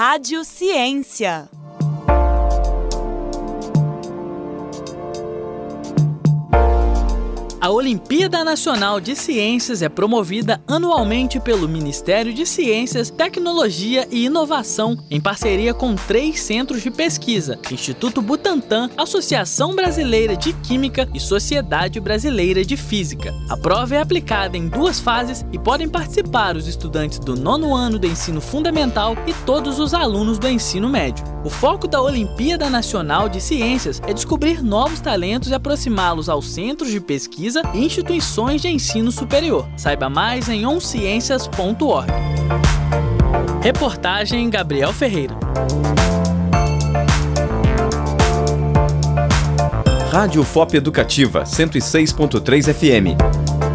Rádio Ciência. A Olimpíada Nacional de Ciências é promovida anualmente pelo Ministério de Ciências, Tecnologia e Inovação, em parceria com três centros de pesquisa: Instituto Butantan, Associação Brasileira de Química e Sociedade Brasileira de Física. A prova é aplicada em duas fases e podem participar os estudantes do nono ano do ensino fundamental e todos os alunos do ensino médio. O foco da Olimpíada Nacional de Ciências é descobrir novos talentos e aproximá-los aos centros de pesquisa pesquisa e instituições de ensino superior. Saiba mais em onciencias.org. Reportagem Gabriel Ferreira. Rádio FOP Educativa 106.3 FM.